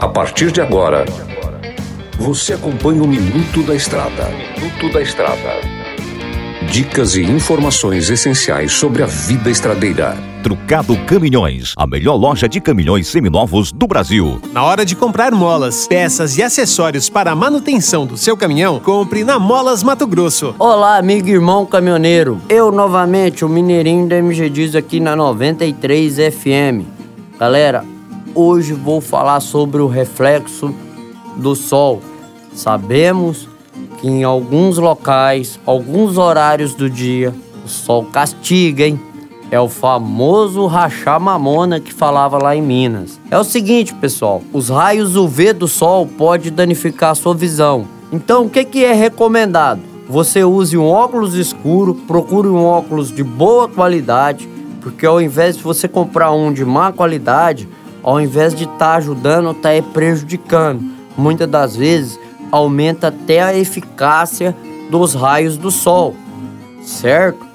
A partir de agora, você acompanha o Minuto da Estrada. Minuto da Estrada. Dicas e informações essenciais sobre a vida estradeira. Trucado Caminhões, a melhor loja de caminhões seminovos do Brasil. Na hora de comprar molas, peças e acessórios para a manutenção do seu caminhão, compre na Molas Mato Grosso. Olá, amigo e irmão caminhoneiro. Eu novamente, o Mineirinho da MG Diz aqui na 93 FM. Galera, hoje vou falar sobre o reflexo do sol. Sabemos que em alguns locais, alguns horários do dia, o sol castiga, hein? É o famoso rachar mamona que falava lá em Minas. É o seguinte, pessoal, os raios UV do sol pode danificar a sua visão. Então, o que, que é recomendado? Você use um óculos escuro, procure um óculos de boa qualidade, porque ao invés de você comprar um de má qualidade, ao invés de estar tá ajudando, está prejudicando. Muitas das vezes aumenta até a eficácia dos raios do sol, certo?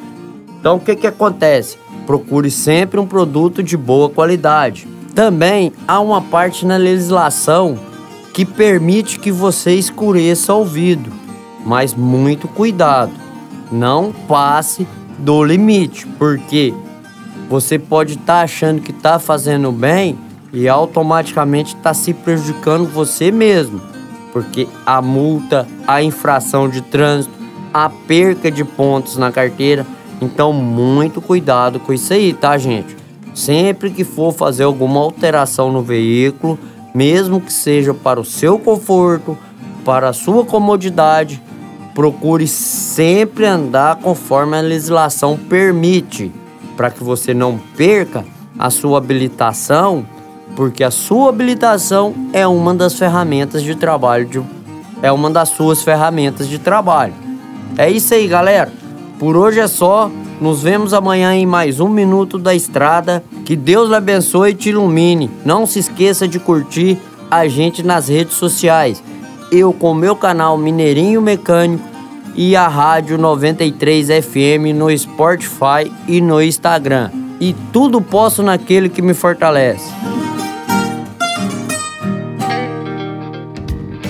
Então o que, que acontece? Procure sempre um produto de boa qualidade. Também há uma parte na legislação que permite que você escureça o vidro, mas muito cuidado, não passe do limite, porque você pode estar tá achando que está fazendo bem e automaticamente está se prejudicando você mesmo, porque a multa, a infração de trânsito, a perca de pontos na carteira. Então, muito cuidado com isso aí, tá, gente? Sempre que for fazer alguma alteração no veículo, mesmo que seja para o seu conforto, para a sua comodidade, procure sempre andar conforme a legislação permite, para que você não perca a sua habilitação porque a sua habilitação é uma das ferramentas de trabalho, de, é uma das suas ferramentas de trabalho. É isso aí, galera. Por hoje é só. Nos vemos amanhã em mais um Minuto da Estrada. Que Deus lhe abençoe e te ilumine. Não se esqueça de curtir a gente nas redes sociais. Eu com meu canal Mineirinho Mecânico e a Rádio 93 FM no Spotify e no Instagram. E tudo posso naquele que me fortalece.